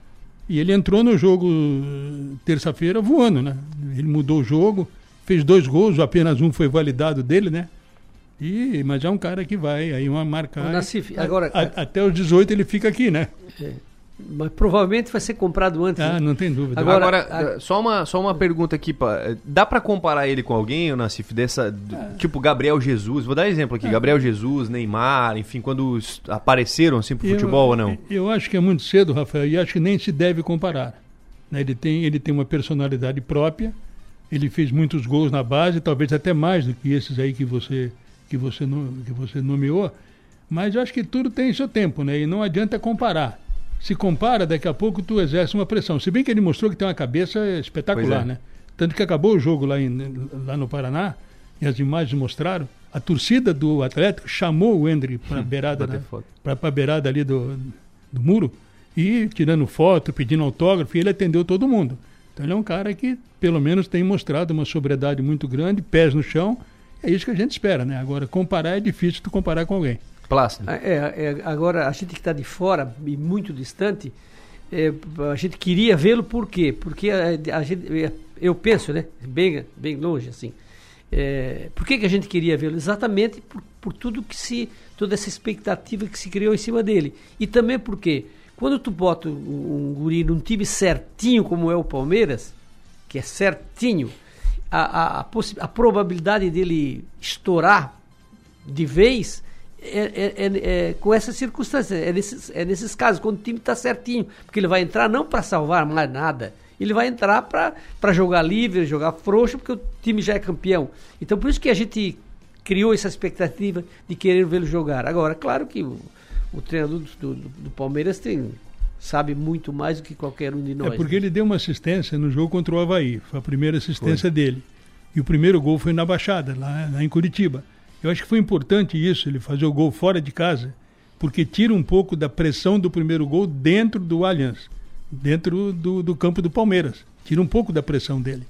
E ele entrou no jogo terça-feira voando, né? Ele mudou o jogo, fez dois gols, apenas um foi validado dele, né? E, mas é um cara que vai aí uma marcar. Nassif, agora, a, até os 18 ele fica aqui, né? É. Mas provavelmente vai ser comprado antes. Ah, né? não tem dúvida. Agora, Agora a... só, uma, só uma pergunta aqui. Pra, dá para comparar ele com alguém, o Nassif, dessa. Ah. Tipo, Gabriel Jesus. Vou dar exemplo aqui. Ah. Gabriel Jesus, Neymar, enfim, quando apareceram assim pro eu, futebol ou não? Eu acho que é muito cedo, Rafael, e acho que nem se deve comparar. Né? Ele, tem, ele tem uma personalidade própria, ele fez muitos gols na base, talvez até mais do que esses aí que você, que você, que você nomeou. Mas eu acho que tudo tem seu tempo, né? E não adianta comparar se compara, daqui a pouco tu exerce uma pressão. Se bem que ele mostrou que tem uma cabeça espetacular, é. né? Tanto que acabou o jogo lá, em, lá no Paraná, e as imagens mostraram, a torcida do Atlético chamou o Hendry para a beirada, né? para beirada ali do, do muro, e tirando foto, pedindo autógrafo, e ele atendeu todo mundo. Então ele é um cara que, pelo menos, tem mostrado uma sobriedade muito grande, pés no chão, é isso que a gente espera, né? Agora, comparar é difícil tu comparar com alguém. Plácido. É, é, agora, a gente que está de fora e muito distante, é, a gente queria vê-lo por quê? Porque a, a gente, é, eu penso, né, bem, bem longe, assim, é, por que, que a gente queria vê-lo? Exatamente por, por tudo que se, toda essa expectativa que se criou em cima dele. E também porque, quando tu bota um, um guri num time certinho como é o Palmeiras, que é certinho, a, a, a, a probabilidade dele estourar de vez é, é, é, é, com essas circunstâncias. É nesses, é nesses casos, quando o time está certinho. Porque ele vai entrar não para salvar mais nada. Ele vai entrar para jogar livre, jogar frouxo, porque o time já é campeão. Então, por isso que a gente criou essa expectativa de querer vê-lo jogar. Agora, claro que o, o treinador do, do, do, Palmeiras tem, sabe muito mais do que qualquer um de nós. É porque né? ele deu uma assistência no jogo contra o Havaí. Foi a primeira assistência foi. dele. E o primeiro gol foi na Baixada, lá, lá em Curitiba. Eu acho que foi importante isso, ele fazer o gol fora de casa, porque tira um pouco da pressão do primeiro gol dentro do Allianz, dentro do, do campo do Palmeiras. Tira um pouco da pressão dele.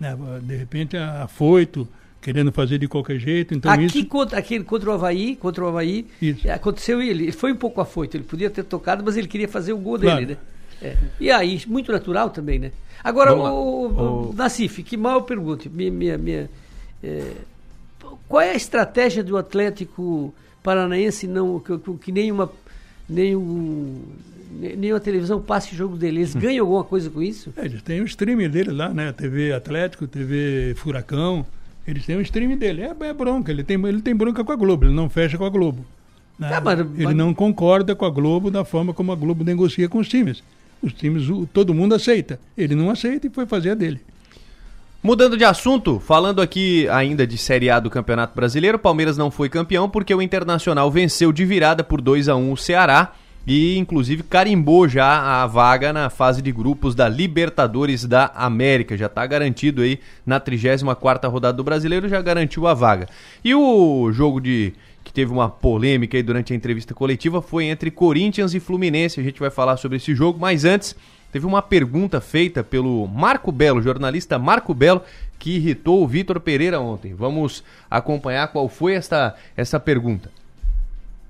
Né? De repente, afoito, querendo fazer de qualquer jeito. Então aqui isso... contra, aqui contra o Havaí, contra o Havaí, isso. aconteceu ele, ele foi um pouco afoito, ele podia ter tocado, mas ele queria fazer o gol claro. dele, né? É. E aí, muito natural também, né? Agora, o, o, o, Nassif, que mal eu pergunto, minha, minha, minha é, qual é a estratégia do Atlético Paranaense não que, que nenhuma nenhum nenhuma televisão passe o jogo dele. Eles hum. ganham alguma coisa com isso? É, eles têm o um streaming dele lá, né? TV Atlético, TV Furacão. Eles têm o um streaming dele. É, é, bronca. Ele tem, ele tem bronca com a Globo. Ele não fecha com a Globo. Né? Ah, mas, ele mas... não concorda com a Globo da forma como a Globo negocia com os times. Os times, o, todo mundo aceita. Ele não aceita e foi fazer a dele. Mudando de assunto, falando aqui ainda de Série A do Campeonato Brasileiro, Palmeiras não foi campeão porque o Internacional venceu de virada por 2 a 1 o Ceará e inclusive carimbou já a vaga na fase de grupos da Libertadores da América. Já está garantido aí na 34ª rodada do Brasileiro, já garantiu a vaga. E o jogo de que teve uma polêmica aí durante a entrevista coletiva foi entre Corinthians e Fluminense. A gente vai falar sobre esse jogo, mas antes teve uma pergunta feita pelo Marco Belo, jornalista Marco Belo, que irritou o Vitor Pereira ontem. Vamos acompanhar qual foi esta, essa pergunta.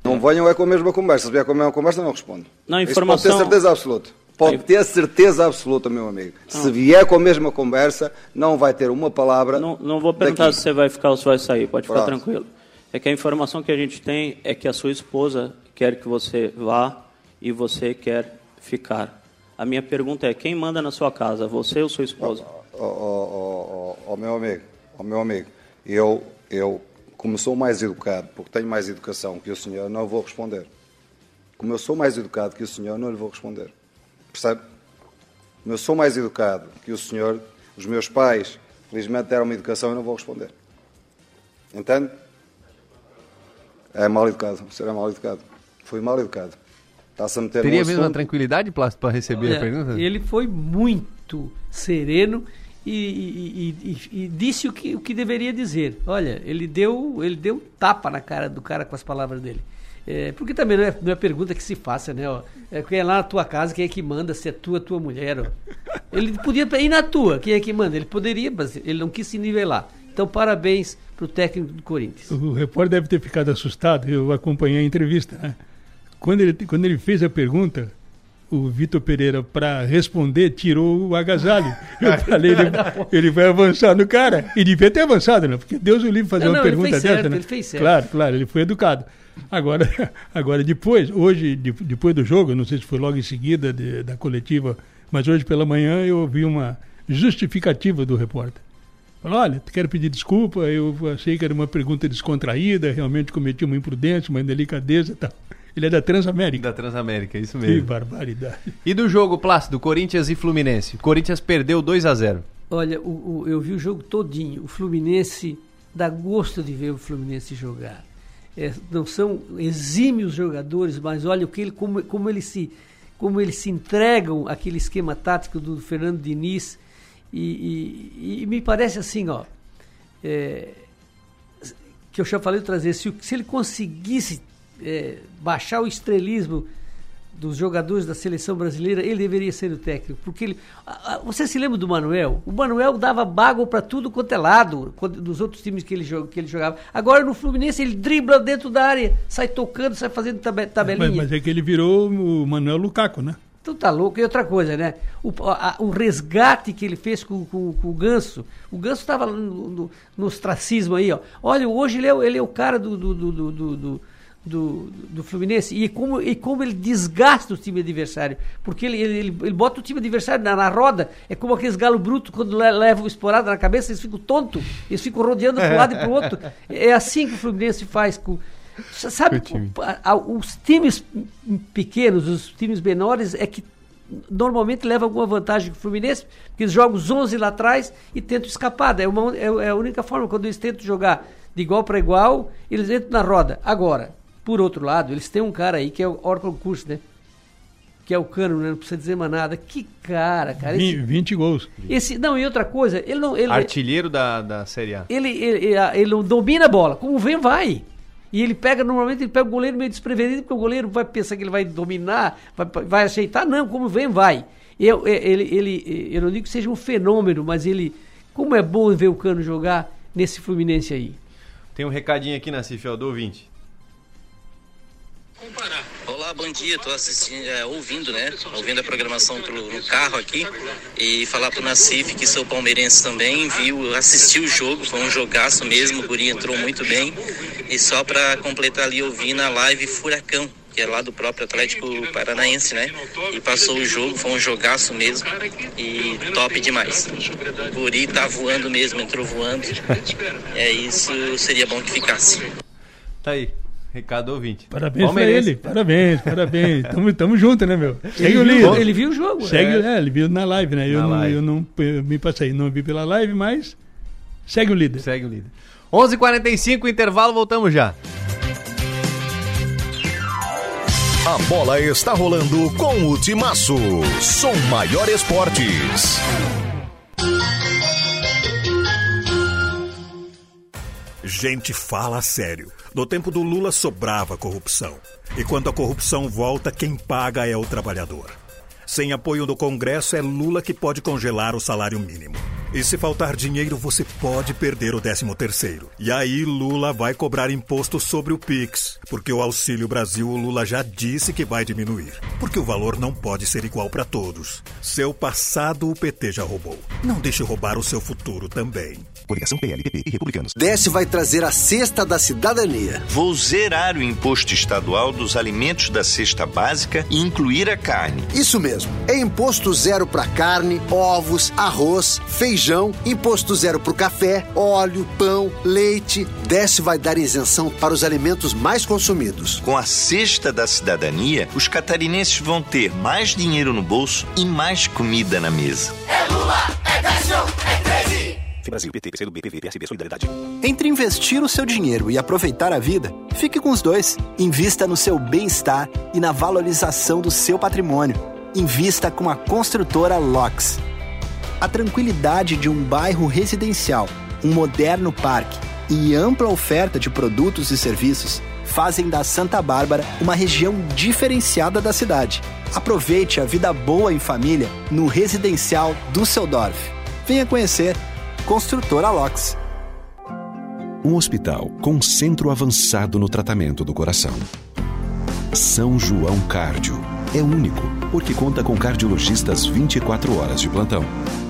Não venham é com a mesma conversa. Se vier com a mesma conversa, não respondo. Não, informação... Isso pode ter certeza absoluta. Pode ter certeza absoluta, meu amigo. Não. Se vier com a mesma conversa, não vai ter uma palavra. Não, não vou perguntar daqui. se você vai ficar ou se vai sair, pode ficar Pronto. tranquilo. É que a informação que a gente tem é que a sua esposa quer que você vá e você quer ficar. A minha pergunta é: quem manda na sua casa, você ou sua esposa? Ó, ó, ó, ó, meu amigo, ó, meu amigo, eu, eu, como sou mais educado, porque tenho mais educação que o senhor, não vou responder. Como eu sou mais educado que o senhor, não lhe vou responder. Percebe? Como eu sou mais educado que o senhor, os meus pais, felizmente, deram uma educação e não vou responder. Entende? É mal educado. O senhor é mal educado. Fui mal educado. Está-se a meter Teria mesmo a tranquilidade, Plástico, para receber Olha, a pergunta? Ele foi muito sereno e, e- e- e- e disse o que, o que deveria dizer. Olha, ele deu, ele deu um tapa na cara do cara com as palavras dele. É, porque também não é, não é pergunta que se faça, né? Ó, é, quem é lá na tua casa, quem é que manda, se é tua, tua mulher. Ó. Ele podia ir na tua, quem é que manda? Ele poderia, mas ele não quis se nivelar. Então, parabéns para o técnico do Corinthians. O repórter deve ter ficado assustado, eu acompanhei a entrevista. Né? Quando, ele, quando ele fez a pergunta, o Vitor Pereira, para responder, tirou o agasalho. Eu falei, ele, ele vai avançar no cara. E devia ter avançado, né? Porque Deus o livre fazer Não, uma não, pergunta dessa, certo, né? ele fez certo. Claro, claro, ele foi educado. Agora, agora depois, hoje, de- depois do jogo, não sei se foi logo em seguida de- da coletiva, mas hoje pela manhã eu ouvi uma justificativa do repórter. Falou, olha, quero pedir desculpa, eu achei que era uma pergunta descontraída, realmente cometi uma imprudência, uma indelicadeza e tal. Ele é da Transamérica. Da Transamérica, isso Que mesmo. barbaridade. E do jogo, Plácido, Corinthians e Fluminense. Corinthians perdeu 2 a 0 Olha, o, o- eu vi o jogo todinho. O Fluminense dá gosto de ver o Fluminense jogar. É, não são exímios jogadores, mas olha o que ele, como, como eles se como eles se entregam àquele esquema tático do Fernando Diniz e, e- e me parece assim, ó, é, que eu já falei outras vezes, se, se ele conseguisse é, baixar o estrelismo dos jogadores da seleção brasileira, ele deveria ser o técnico. Porque ele. Você se lembra do Manuel? O Manuel dava bago para tudo quanto é lado, dos outros times que ele, que ele jogava. Agora no Fluminense ele dribla dentro da área, sai tocando, sai fazendo tabe- tabelinha. Mas, mas é que ele virou o Manuel Lukaku, né? Então tá louco. E outra coisa, né? O, a- o resgate que ele fez com, com- com o Ganso. O Ganso estava no, no, no ostracismo aí, ó. Olha, hoje ele é, o- ele é o cara do, do, do, do, do, do- do- do Fluminense. E como, e como ele desgasta o time adversário. Porque ele, ele, ele, ele bota o time adversário na, na roda. É como aqueles galo bruto quando le- levam esporada na cabeça, eles ficam tontos. Eles ficam rodeando para um lado e para o outro. É assim que o Fluminense faz com. Sabe, a- os times pequenos, os times menores, é que normalmente levam alguma vantagem com o Fluminense, porque eles jogam os 11 lá atrás e tentam escapar. É, uma, é, é a única forma, quando eles tentam jogar de igual para igual, eles entram na roda. Agora, por outro lado, eles têm um cara aí que é o Orton Curso, né? Que é o Cano, né? não precisa dizer mais nada. Que cara, cara. Esse, 20 gols. esse- não, e outra coisa, ele não. Ele, Artilheiro da, da Série A. ele, ele, ele, ele não domina a bola. Como vem, vai. E ele pega, normalmente, ele pega o goleiro meio desprevenido, porque o goleiro vai pensar que ele vai dominar, vai, vai aceitar. Não, como vem, vai. Eu, ele, ele, eu não digo que seja um fenômeno, mas ele. Como é bom ver o Cano jogar nesse Fluminense aí. Tem um recadinho aqui, Nacife, ó, do ouvinte. Olá, bom dia. Estou assistindo, é, ouvindo, né? Ouvindo a programação pro- no carro aqui e falar pro Nacife que sou palmeirense também, viu, assistiu o jogo, foi um jogaço mesmo, o Guri entrou muito bem. E só para completar ali, eu vi na live Furacão, que é lá do próprio Atlético Paranaense, né? E passou o jogo, foi um jogaço mesmo e top demais. O Guri tá voando mesmo, entrou voando. É isso, seria bom que ficasse. Tá aí, recado do ouvinte. Parabéns pra ele, parabéns, parabéns. Tamo, tamo junto, né, meu? Segue Ele o viu- líder. ele viu o jogo, Segue, é. é, ele viu na live, né? Eu, Na não, live. eu não eu me passei, não vi pela live, mas segue o líder. Segue o líder. 11h45, intervalo, voltamos já. A bola está rolando com o Timaço. Som Maior Esportes. Gente, fala sério. No tempo do Lula sobrava corrupção. E quando a corrupção volta, quem paga é o trabalhador. Sem apoio do Congresso, é Lula que pode congelar o salário mínimo. E se faltar dinheiro, você pode perder o 13 terceiro. E aí Lula vai cobrar imposto sobre o Pix, porque o Auxílio Brasil o Lula já disse que vai diminuir, porque o valor não pode ser igual para todos. Seu passado o PT já roubou. Não deixe roubar o seu futuro também. Coligação PLPP e Republicanos. Desce vai trazer a cesta da cidadania. Vou zerar o imposto estadual dos alimentos da cesta básica e incluir a carne. Isso mesmo. É imposto zero para carne, ovos, arroz, feijão, imposto zero para o café, óleo, pão, leite. Desce vai dar isenção para os alimentos mais consumidos. Com a cesta da cidadania, os catarinenses vão ter mais dinheiro no bolso e mais comida na mesa. É Lula, é Décio, é 13. Brasil, PT, PCdoB, PV, PSB, Solidariedade. Entre investir o seu dinheiro e aproveitar a vida, fique com os dois. Invista no seu bem-estar e na valorização do seu patrimônio. Invista com a construtora LOX. A tranquilidade de um bairro residencial, um moderno parque e ampla oferta de produtos e serviços fazem da Santa Bárbara uma região diferenciada da cidade. Aproveite a vida boa em família no residencial Düsseldorf. Venha conhecer Construtora LOX. Um hospital com centro avançado no tratamento do coração. São João Cárdio. É único, porque conta com cardiologistas 24 horas de plantão.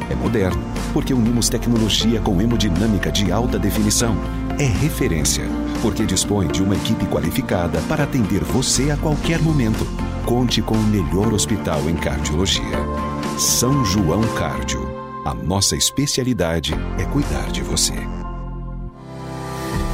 É moderno, porque unimos tecnologia com hemodinâmica de alta definição. É referência, porque dispõe de uma equipe qualificada para atender você a qualquer momento. Conte com o melhor hospital em cardiologia. São João Cárdio. A nossa especialidade é cuidar de você.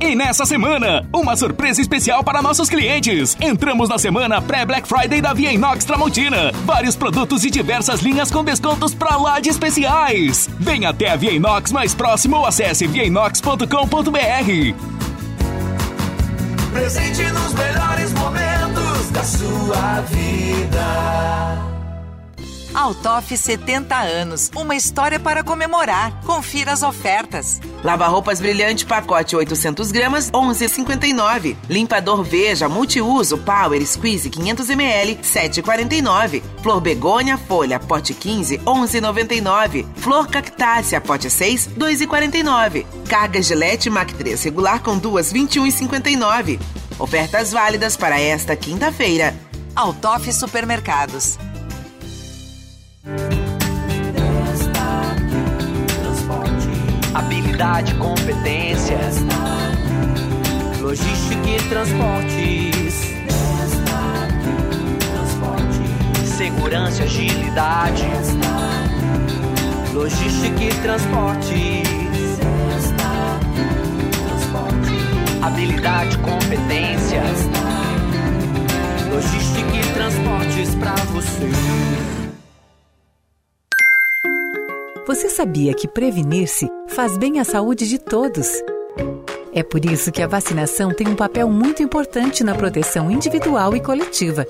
E nessa semana, uma surpresa especial para nossos clientes. Entramos na semana pré-Black Friday da Via Inox Tramontina. Vários produtos de diversas linhas com descontos pra lá de especiais. Venha até a Via Inox mais próximo ou acesse viainox.com.br. Presente nos melhores momentos da sua vida. Altoff 70 anos, uma história para comemorar. Confira as ofertas. Lava-roupas brilhante pacote 800 gramas 11,59. Limpador Veja multiuso Power Squeeze 500 ml 7,49. Flor begônia folha pote 15 11,99. Flor cactácea pote 6 2,49. Carga Gillette Mac 3 regular com duas 21,59. Ofertas válidas para esta quinta-feira. Altoff Supermercados. Habilidade, competência, logística e transportes, segurança agilidade, logística e transportes, habilidade, competência, logística e transportes para você. Você sabia que prevenir-se faz bem à saúde de todos? É por isso que a vacinação tem um papel muito importante na proteção individual e coletiva.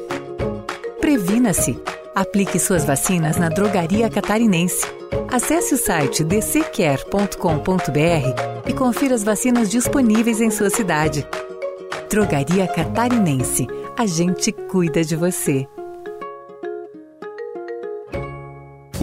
Previna-se. Aplique suas vacinas na Drogaria Catarinense. Acesse o site dccare.com.br e confira as vacinas disponíveis em sua cidade. Drogaria Catarinense. A gente cuida de você.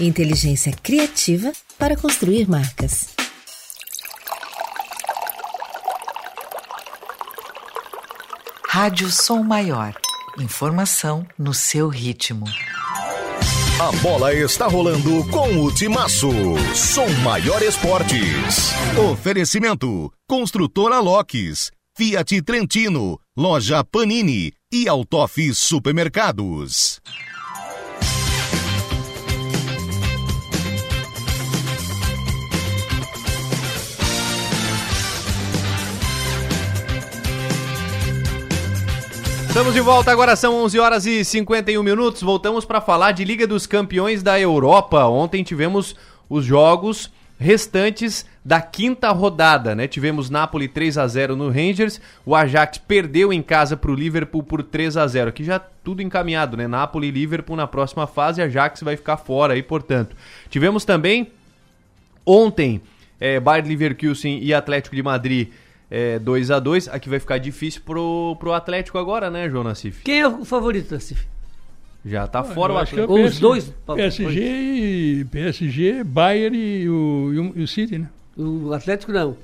Inteligência criativa para construir marcas. Rádio Som Maior. Informação no seu ritmo. A bola está rolando com o Timaço. Som Maior Esportes. Oferecimento: Construtora Locks, Fiat Trentino, Loja Panini e Autof Supermercados. Estamos de volta, agora são 11 horas e 51 minutos. Voltamos para falar de Liga dos Campeões da Europa. Ontem tivemos os jogos restantes da quinta rodada, né? Tivemos Napoli 3 a 0 no Rangers, o Ajax perdeu em casa para o Liverpool por 3 a 0. Aqui já tudo encaminhado, né? Napoli e Liverpool na próxima fase, Ajax vai ficar fora aí, portanto. Tivemos também ontem é, Bayern Leverkusen e Atlético de Madrid é, 2 a 2 Aqui vai ficar difícil pro, pro Atlético agora, né, João Nassif? Quem é o favorito, Nassif? Já tá fora Eu o acho que é Atlético. o PSG, PSG, e, PSG, Bayern e o, e o, e o City, né? O Atlético não.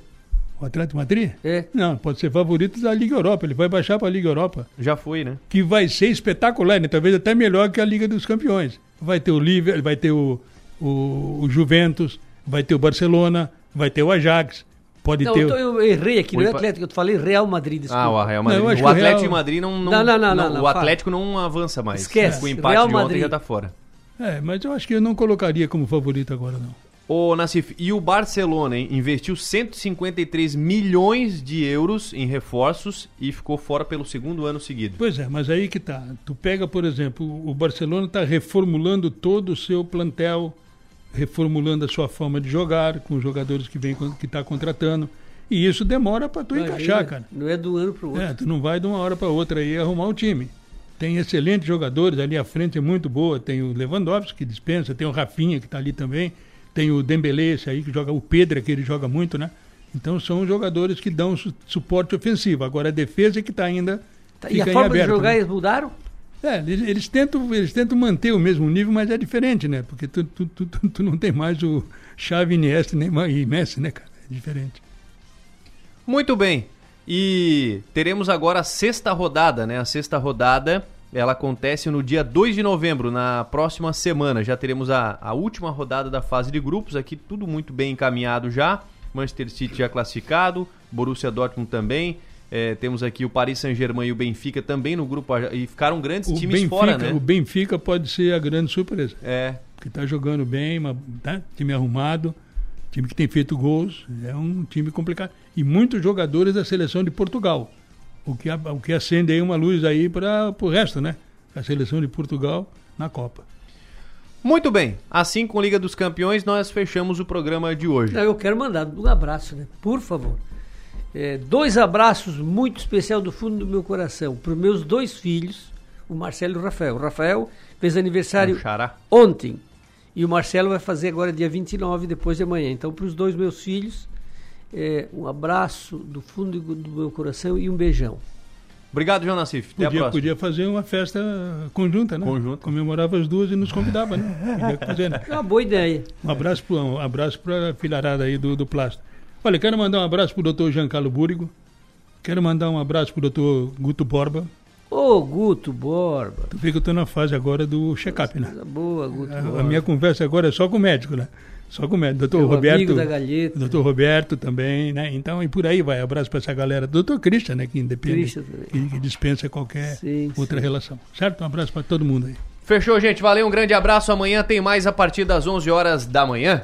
O Atlético Madrid? É. Não, pode ser favorito da Liga Europa. Ele vai baixar para a Liga Europa. Já foi, né? Que vai ser espetacular, né? Talvez até melhor que a Liga dos Campeões. Vai ter o Liverpool, vai ter o, o, o Juventus, vai ter o Barcelona, vai ter o Ajax. Pode Não, ter. eu, tô- eu errei aqui, não é O Atlético, eu falei Real Madrid, desculpa. Ah, o Real Madrid. Não, o o Atlético Real- de Madrid não, não, Não, não, não, não, não, O fala. Atlético não avança mais. Esquece, Com o empate Real de ontem Madrid. já tá fora. É, mas eu acho que eu não colocaria como favorito agora, não. Ô, Nassif, e o Barcelona, hein, investiu 153 milhões de euros em reforços e ficou fora pelo segundo ano seguido. Pois é, mas aí que tá. Tu pega, por exemplo, o Barcelona está reformulando todo o seu plantel, reformulando a sua forma de jogar com os jogadores que vem que está contratando. E isso demora para tu encaixar, cara. Não é do ano pro outro. É, tu não vai de uma hora para outra aí arrumar o time. Tem excelentes jogadores ali à frente, é muito boa. Tem o Lewandowski que dispensa, tem o Rafinha que está ali também, tem o Dembélé esse aí que joga, o Pedro que ele joga muito, né? Então são jogadores que dão su- suporte ofensivo. Agora a defesa é que está ainda Tá, e a forma aberto, de jogar né? eles mudaram? É, eles, tentam, eles tentam manter o mesmo nível, mas é diferente, né? Porque tu, tu, tu, tu- não tem mais o Xavi, Iniesta nem e Messi, né, cara? É diferente. Muito bem. E teremos agora a sexta rodada, né? A sexta rodada, ela acontece no dia 2 de novembro, na próxima semana. Já teremos a, a última rodada da fase de grupos, aqui tudo muito bem encaminhado já. Manchester City já classificado, Borussia Dortmund também. É, temos aqui o Paris Saint-Germain e o Benfica também no grupo e ficaram grandes O times Benfica, fora, né? o Benfica pode ser a grande surpresa. É. Que tá jogando bem, uma, tá? time arrumado, time que tem feito gols, é um time complicado. E muitos jogadores da seleção de Portugal. O que, o que acende aí uma luz aí para o resto, né? A seleção de Portugal na Copa. Muito bem. Assim com Liga dos Campeões, nós fechamos o programa de hoje. Eu quero mandar um abraço, né? Por favor. É, dois abraços muito especial do fundo do meu coração para os meus dois filhos, o Marcelo e o Rafael. O Rafael fez aniversário Um xará. ontem e o Marcelo vai fazer agora dia 29, depois de amanhã. Então, para os dois meus filhos, é, um abraço do fundo do meu coração e um beijão. Obrigado, João Nassif. Até Podia, podia fazer uma festa conjunta, né? Conjunta. Comemorava as duas e nos convidava, né? Podia fazer, né? É uma boa ideia. Um abraço para um abraço a filharada aí do, do plástico. Olha, quero mandar um abraço pro doutor Giancarlo Búrigo. Quero mandar um abraço pro doutor Guto Borba. Ô, Guto Borba. Tu vê que eu tô na fase agora do check-up, né? Boa, Guto A, Borba. a minha conversa agora é só com o médico, né? Só com o médico. Doutor Meu Roberto. amigo da galheta. Doutor Roberto também, né? Então, e por aí vai. Abraço para essa galera. Doutor Christian, né? Que independe. Também. Que, que dispensa qualquer Sim, outra relação. Certo? Um abraço para todo mundo aí. Fechou, gente. Valeu, um grande abraço. Amanhã tem mais a partir das 11 horas da manhã.